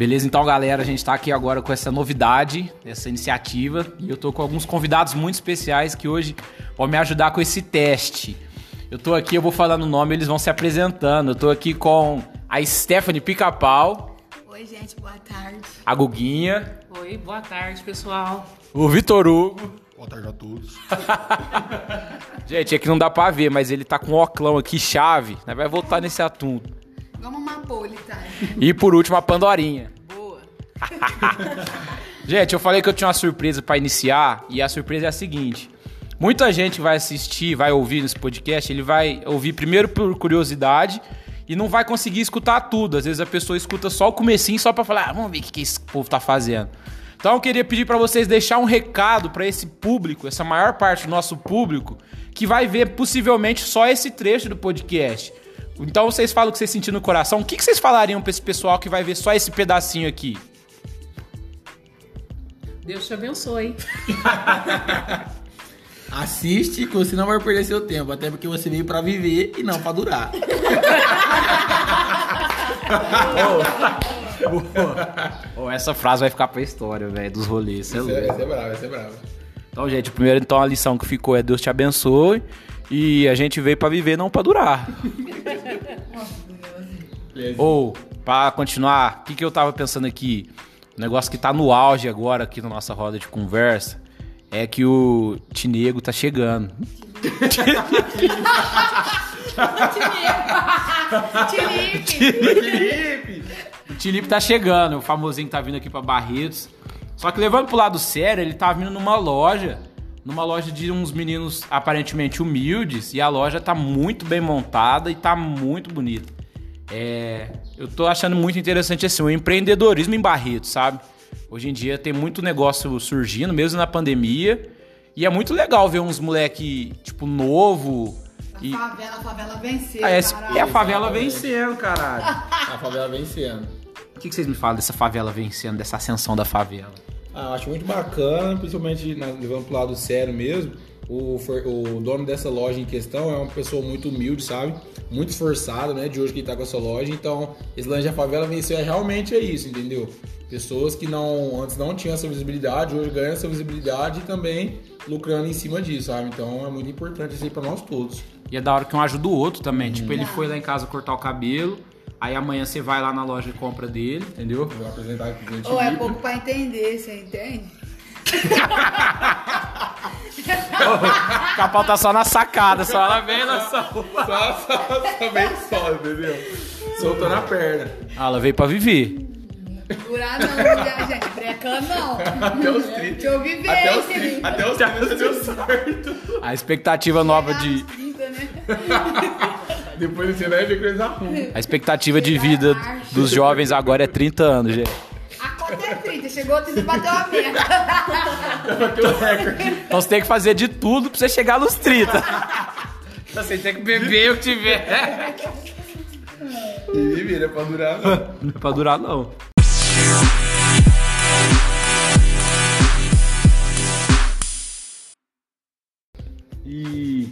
Beleza, então galera, a gente tá aqui agora com essa novidade, essa iniciativa, e eu tô com alguns convidados muito especiais que hoje vão me ajudar com esse teste. Eu tô aqui, eu vou falando o nome, eles vão se apresentando. Eu tô aqui com a Stephanie Pica-Pau. Oi, gente, boa tarde. A Guguinha. Oi, boa tarde, pessoal. O Vitor Hugo. Boa tarde a todos. gente, aqui não dá pra ver, mas ele tá com um oclão aqui, chave. Né? Vai voltar nesse assunto. Vamos uma pole, tá? E por último, a Pandorinha. Boa. gente, eu falei que eu tinha uma surpresa para iniciar, e a surpresa é a seguinte. Muita gente vai assistir, vai ouvir nesse podcast, ele vai ouvir primeiro por curiosidade e não vai conseguir escutar tudo. Às vezes a pessoa escuta só o comecinho só para falar, ah, vamos ver o que, que esse povo tá fazendo. Então eu queria pedir para vocês deixar um recado para esse público, essa maior parte do nosso público, que vai ver possivelmente só esse trecho do podcast. Então vocês falam o que vocês sentiram no coração. O que, que vocês falariam para esse pessoal que vai ver só esse pedacinho aqui? Deus te abençoe. Assiste que você não vai perder seu tempo, até porque você veio pra viver e não pra durar. oh, oh, essa frase vai ficar pra história, velho, dos rolês. Isso é, vai ser bravo, vai ser bravo. Então, gente, primeiro então a lição que ficou é Deus te abençoe e a gente veio pra viver, não pra durar. Ou, pra continuar, o que, que eu tava pensando aqui? O negócio que tá no auge agora aqui na nossa roda de conversa é que o Tinego tá chegando. Tilipe. O Tilipe tá chegando, o famosinho que tá vindo aqui pra Barretos. Só que levando pro lado sério, ele tá vindo numa loja, numa loja de uns meninos aparentemente humildes, e a loja tá muito bem montada e tá muito bonita. É, eu tô achando muito interessante assim, o empreendedorismo em Barretos, sabe? Hoje em dia tem muito negócio surgindo, mesmo na pandemia. E é muito legal ver uns moleque, tipo, novo. A e... favela, a favela venceu, ah, é. É a favela vencendo, caralho. a favela vencendo. O que, que vocês me falam dessa favela vencendo, dessa ascensão da favela? Ah, eu acho muito bacana, principalmente levando pro lado sério mesmo. O, o dono dessa loja em questão é uma pessoa muito humilde, sabe? Muito esforçado, né? De hoje que tá com essa loja. Então, esse lanche da favela venceu realmente é isso, entendeu? Pessoas que não antes não tinham essa visibilidade, hoje ganham essa visibilidade e também lucrando em cima disso, sabe? Então é muito importante isso aí pra nós todos. E é da hora que um ajuda o outro também. Hum. Tipo, ele foi lá em casa cortar o cabelo. Aí amanhã você vai lá na loja e compra dele, entendeu? Vou apresentar aqui Ou é pouco pra entender, você entende? o capau tá só na sacada, só ela vem na só, só, só, só bem só, entendeu? Soltou na perna. Ah, ela veio pra viver. Durar não, gente. Breca não. Até os 30. Deixa eu viver. Até os 30, até os 30 deu certo. A expectativa nova de. 30, né? Depois você vai ver eles arrumam. A expectativa de vida dos jovens agora é 30 anos, gente. A conta é 30, chegou a 30 bateu a meta. bateu o recorde. Então você tem que fazer de tudo pra você chegar nos 30. Então você tem que beber o que tiver. E vira, é pra durar não. Não é pra durar não. E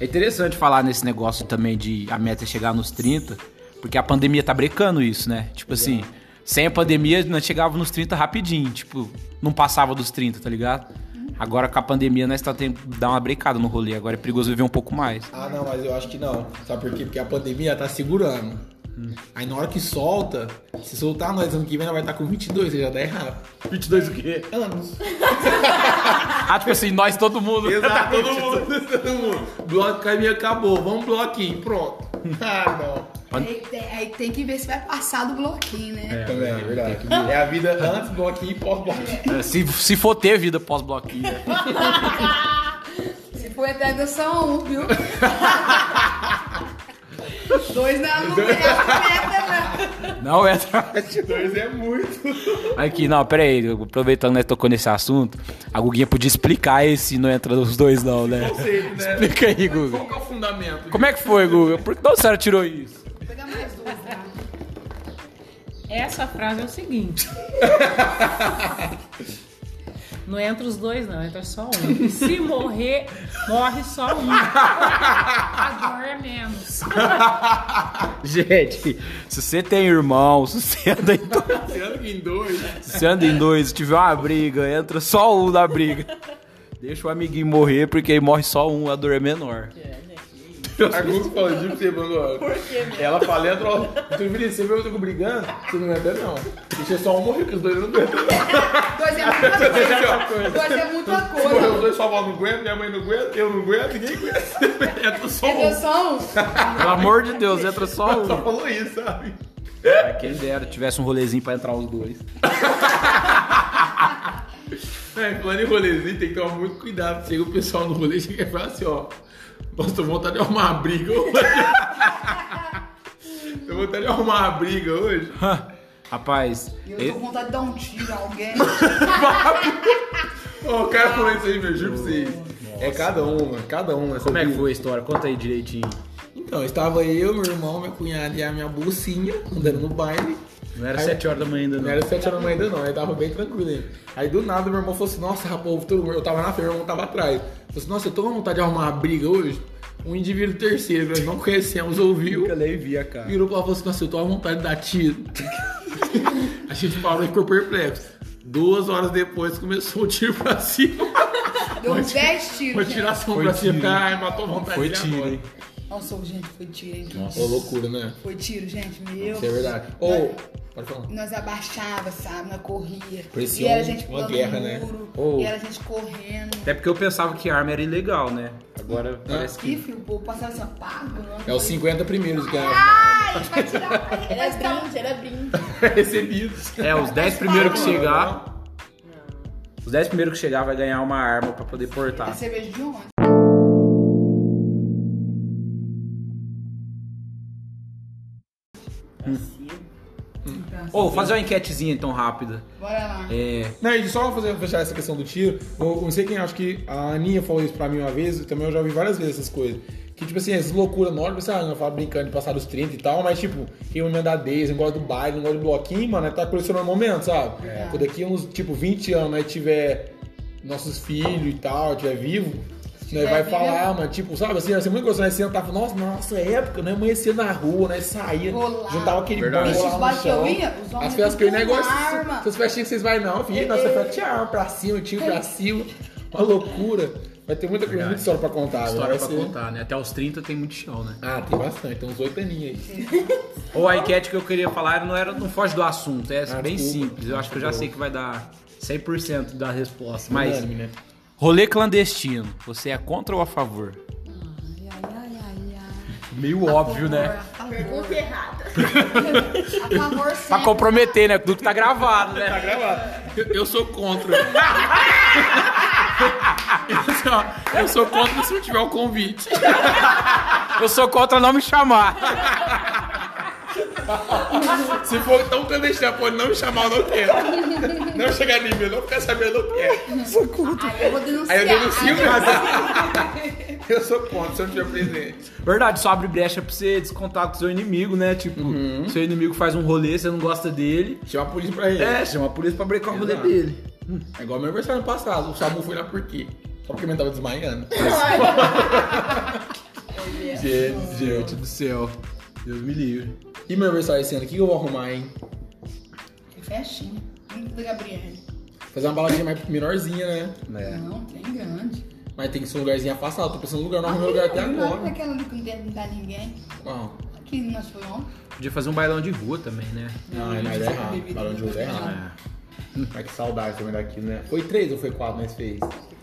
é interessante falar nesse negócio também de a meta é chegar nos 30, porque a pandemia tá brecando isso, né? Tipo assim, sem a pandemia nós chegava nos 30 rapidinho, tipo, não passava dos 30, tá ligado? Agora com a pandemia nós tá tendo que dar uma brecada no rolê, agora é perigoso viver um pouco mais. Ah, não, mas eu acho que não. Sabe por quê? Porque a pandemia tá segurando. Aí na hora que solta, se soltar nós ano que vem, ela vai estar com 22, já dá errado. 22 o quê? Anos. ah, tipo assim, nós todo mundo. Exato, todo mundo, todo mundo. Bloco caminho acabou, vamos bloquinho, pronto. Ah, não. Aí, aí, tem que ver se vai passar do bloquinho, né? É, também, é verdade. É a vida antes do bloquinho e pós-bloquinho. É, se, se for ter vida pós-bloquinho. se for eterno, só um, viu? Dois não, não é meta, não. Não é Dois é muito. Aqui, não, pera aí. Aproveitando que nós tocou nesse assunto, a Guguinha podia explicar esse não entra os dois, não, né? Não sei, né? Explica aí, Guga. Qual que é o fundamento? Como é que foi, Guga? Por que a senhora tirou isso? Vou pegar mais duas, tá? Essa frase é o seguinte. Não entra os dois, não, entra só um. E se morrer, morre só um. A dor é menos. Gente, se você tem irmão, se você anda em dois, Sendo que em dois. se anda em dois, se tiver uma briga, entra só um na briga. Deixa o amiguinho morrer, porque aí morre só um, a dor é menor. A Gugu falou de você, mano. Por quê, Ela fala, entra, ó. Tu viu, você viu eu tô brigando? Você não aguenta, não. Deixa só um morrer, que os dois não aguentam. Dois é muita coisa. Dois é muita Se morrer os coisa. dois, sua avó não aguenta, minha mãe não aguenta, eu não aguento, ninguém aguenta. Entra só Entendeu? um. Só um. Pelo amor de Deus, entra só Só um. falou isso, sabe? Ah, Quem dera, tivesse um rolezinho pra entrar os dois. É, falando em rolezinho, tem que tomar muito cuidado. Chega o pessoal no rolê chega e fala assim, ó. Nossa, tô vontade de arrumar uma briga hoje. tô vontade de arrumar uma briga hoje. Rapaz, E eu tô com vontade de dar um tiro a alguém. Ó, o cara falou isso aí, meu, juro pra vocês. É cada uma, cada uma. como é que foi a história? Conta aí direitinho. Então, estava eu, meu irmão, minha cunhada e a minha bolsinha andando no baile. Não era Aí- 7 horas da manhã ainda, Não não. era 7 horas da manhã ainda não, aí tava bem tranquilo ainda. Aí do nada meu irmão falou assim, nossa, rapaz, eu tava na frente, meu irmão tava atrás. Falei assim, nossa, eu tô com vontade de arrumar uma briga hoje. Um indivíduo terceiro, nós não conhecemos, ouviu. Nunca nem vi a cara. Virou pra lá e falou assim, nossa, eu tô com vontade de dar tiro. a gente parou e ficou perplexo. Duas horas depois começou o tiro pra cima. Deu uns 10 tiros. Uma gente. tiração Foi pra cima. Ai, matou a vontade Foi de ir tiro, agora. hein? Nossa, gente, foi tiro, hein? Ô, loucura, né? Foi tiro, gente, meu. Isso é verdade. Ou, pode falar. Nós abaixava, sabe, na corria. Parecia e era um- gente uma guerra, né? muro, Oh. E era gente correndo. Até porque eu pensava que arma era ilegal, né? Agora parece E, que. filho, o povo passava assim, pago. É os foi. 50 primeiros que Ai, vai tirar. vai Era brinde, era brinde. recebidos. É, os 10 primeiros que Não, chegar. Os 10 primeiros que chegar vai ganhar uma arma pra poder É portar. cerveja de onde? Ô, vou fazer uma enquetezinha então rápida. Bora lá. É. Não, e só fazer, fechar essa questão do tiro, eu não sei quem, acho que a Aninha falou isso pra mim uma vez, também eu já ouvi várias vezes essas coisas. Que, tipo assim, essas loucuras, na hora você ah, fala brincando de passar dos 30 e tal, mas, tipo, quem não emenda 10, não gosta do baile, não gosta de bloquinho, mano, é tá colecionando momento, sabe? Quando daqui uns, tipo, 20 anos, aí tiver nossos filhos e tal, tiver vivo, Tiver vai falar, é. mano, tipo, sabe assim, ser muito gostoso, nós sentar e falar, nossa, nossa época, né, amanhecia na rua, né, saía, Rolar. juntava aquele Verdade. Esses lá no bailes que eu chão. ia, As festas que eu ia, negócio, essas festinhas que vocês vai não, filho, nossa festa tinha arma pra cima, tiro pra cima, uma loucura. Vai ter muita coisa, muita história pra contar. né? História pra ser- contar, né? Até os 30 tem muito chão, né? Ah, tem bastante, tem uns oito aninhos aí. Ou a enquete que eu queria falar não era, não foge do assunto, é Ah, bem desculpa. simples. Eu acho que eu já sei que vai dar 100% da resposta. Mas Unânime, né? Rolê clandestino, você é contra ou a favor? Ai, ai, ai, ai, ai. Meio óbvio, né? A favor, Pergunta errada. a favor Pra sempre. comprometer, né? Tudo que tá gravado, Tá né? gravado. Eu, eu sou contra. eu, sou, eu sou contra se não tiver o convite. Eu sou contra não me chamar. Se for tão clandestino, pode não me chamar, eu não quero. Não chegar em mim, eu não quero saber, eu não quero. Aí eu vou denunciar. Aí eu denuncio, mas eu sou contra se eu não tiver presente. Verdade, só abre brecha pra você descontar com o seu inimigo, né? Tipo, seu inimigo faz um rolê, você não gosta dele. Chama a polícia pra ele. É, chama a polícia pra brecar o rolê dele. É igual meu aniversário passado. O Samu foi lá por quê? Só porque ele tava desmaiando. Gente, gente do céu. Deus me livre. E meu aniversário esse ano, o que eu vou arrumar, hein? Que festinha. Muito da Gabriele. Fazer uma baladinha mais menorzinha, né? Não, tem grande. Mas tem que ser um lugarzinho afastado. Tô pensando no lugar, não arrumei lugar até Não, agora. Aquela ali que não tem- não dá ninguém. Qual? Aqui nós foi ontem. Podia fazer um bailão de rua também, né? Não, é mais errado. Balão de uso é errado. Mas que saudade também daquilo, né? Foi três ou foi quatro nós fez?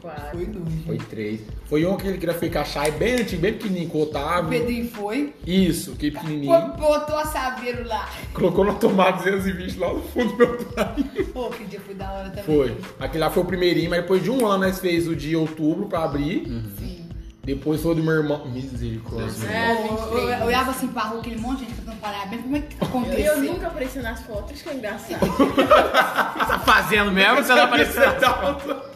Quase. Foi dois. Foi três. Foi um que ele queria ficar chai bem antigo, bem pequenininho, com o O Otávio. Pedrinho foi. Isso, que pequenininho. Pô, Botou a saveiro lá. Colocou no tomate 220 lá no fundo do meu pai. Pô, que dia foi da hora também. Foi. Aquele lá foi o primeirinho, mas depois de um ano nós fez o de outubro pra abrir. Sim. Depois foi o do meu irmão. Misericórdia. É, Eu, eu, eu, eu olhava assim pra rua, aquele monte de gente cantando parabéns. Como é que Eu, aconteceu? eu nunca apareci nas fotos, que é engraçado. Tá fazendo mesmo? Você não apareceu?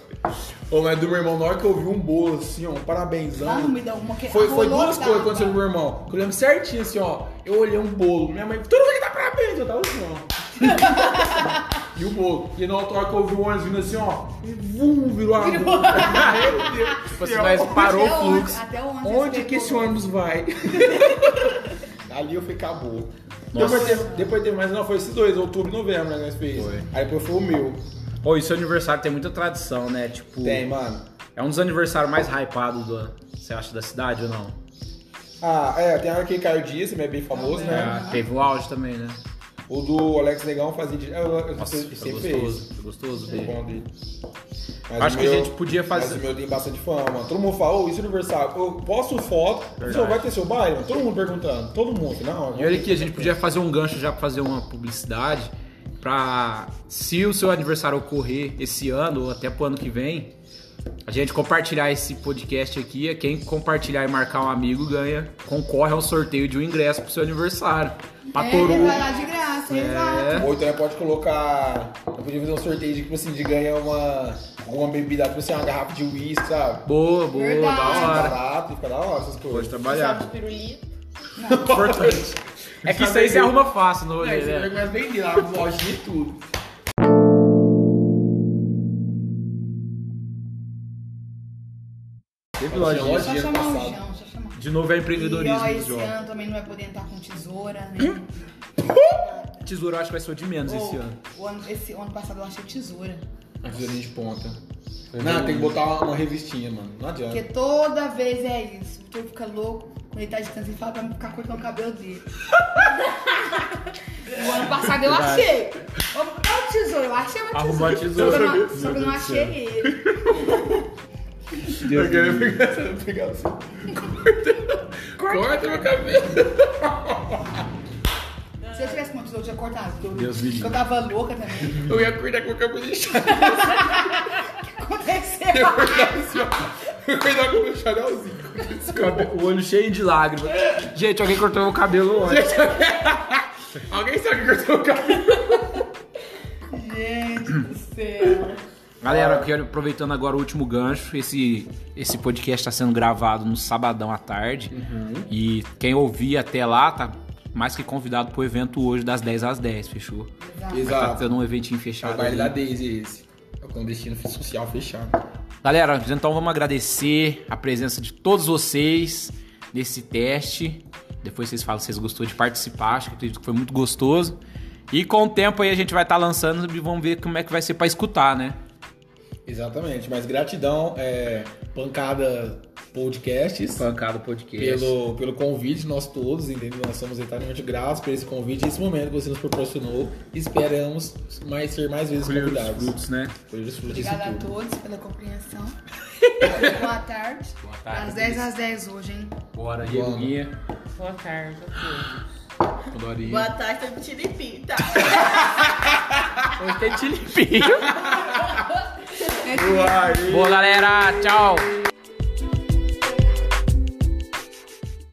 Ô, mas do meu irmão, na hora que eu vi um bolo assim, ó, um Lá parabénsão. no meio da uma que Foi, foi duas coisas que aconteceram com o meu irmão. Que eu lembro certinho assim, ó. Eu olhei um bolo. Minha mãe, todo mundo que dá parabéns. Eu tava assim, ó. e o bolo. E na hora que eu vi o ônibus vindo assim, ó, e vum, virou a rua. Meu Deus Tipo assim, mas parou Até o onde- fluxo. Até onde, Onde que esse ônibus vai? Ali eu falei, acabou. Nossa. Depois teve, depois teve mais, não, foi esses dois, outubro e novembro, né, nós fez. Foi. Aí depois foi o meu. Pô, e seu aniversário tem muita tradição, né? Tipo, Tem, mano. é um dos aniversários mais hypados do, você acha, da cidade ou não? Ah, é, tem aquele mas é bem famoso, né? É, teve o auge também, né? O do Alex Negão fazia. Eu, eu, Nossa, sempre foi fez. gostoso, foi gostoso Foi bom dele. Mas Acho que a gente podia fazer- Mas o meu tem bastante fama. Todo mundo fala, ô, isso é aniversário. Eu posto foto, pessoal, vai ter seu baile? Todo mundo perguntando. Todo mundo. Não, E olha aqui, a gente podia fazer um gancho já pra fazer uma publicidade pra se o seu aniversário ocorrer esse ano ou até pro ano que vem, a gente compartilhar esse podcast aqui. Quem compartilhar e marcar um amigo ganha, concorre ao sorteio de um ingresso pro seu aniversário. Pra É, Toru. vai lá de graça, exato. Ou então pode colocar. Eu podia fazer um sorteio de, tipo assim, de ganhar uma. Alguma bebida, tipo assim, uma garrafa de uísque, sabe? Boa, boa, Verdade. da hora. barato, fica da hora essas Pode coisas. Sabe trabalhar. de pirulito. Importante. É que isso aí você arruma fácil no rolê, né? mais bem de lá, lojinha e tudo. Teve Lojinha, lojinha. Só Dia chamar o passado. João, só chamar. De novo é E empreendedorismo ó, do esse ano também não vai poder entrar com tesoura, né? Tesouro eu acho que vai ser de menos esse ano. O ano, esse ano passado eu achei tesoura. A tesourinha de ponta. Não, tem que botar uma, uma revistinha, mano. Não adianta. Porque toda vez é isso. O Vitor fica louco tá de canto e fala pra mim ficar cortando o cabelo dele. o ano passado eu achei. Ô, ô, tesouro, eu achei uma Arrumou a tesoura. Só que eu não, só que eu não achei ele. Eu queria pegar, pegar assim. Corta meu cabelo. Se eu tivesse com uma tesoura, eu tinha cortado. Porque eu, Deus me livre. porque eu tava louca também. Eu ia cortar com o cabelo inchado. O que aconteceu? Eu ia cortar assim, ó. Cortar com o meu chanelzinho. O olho cheio de lágrimas. Gente, alguém cortou meu cabelo ontem. Alguém sabe que cortou o cabelo? Gente do céu. Galera, eu quero aproveitando agora o último gancho. Esse, esse podcast está sendo gravado no sabadão à tarde. E quem ouvir até lá tá mais que convidado pro evento hoje das 10 às 10, fechou? Tá Exato. tendo um eventinho É o fechado. baile da. Daisy esse. É o clandestino social fechado. Galera, então vamos agradecer a presença de todos vocês nesse teste. Depois vocês falam se vocês gostou de participar, acho que acredito que foi muito gostoso. E com o tempo aí a gente vai estar lançando e vamos ver como é que vai ser pra escutar, né? Exatamente. Mas gratidão, é, pancada podcasts. Pancada podcast. Pelo, pelo convite, nós todos, entendeu? Nós somos eternamente gratos por esse convite, esse momento que você nos proporcionou. Esperamos mais, ser mais vezes Colher os convidados. frutos, né? Colher os frutos Obrigada a todos pela compreensão. Boa tarde. Boa tarde. Das 10 às 10 hoje, hein? Bora. Dieguinha. Boa tarde a todos. Dorinha. Boa tarde, tá mentindo em fim, tá? Hoje tem tilipinho. Boa, galera. Tchau.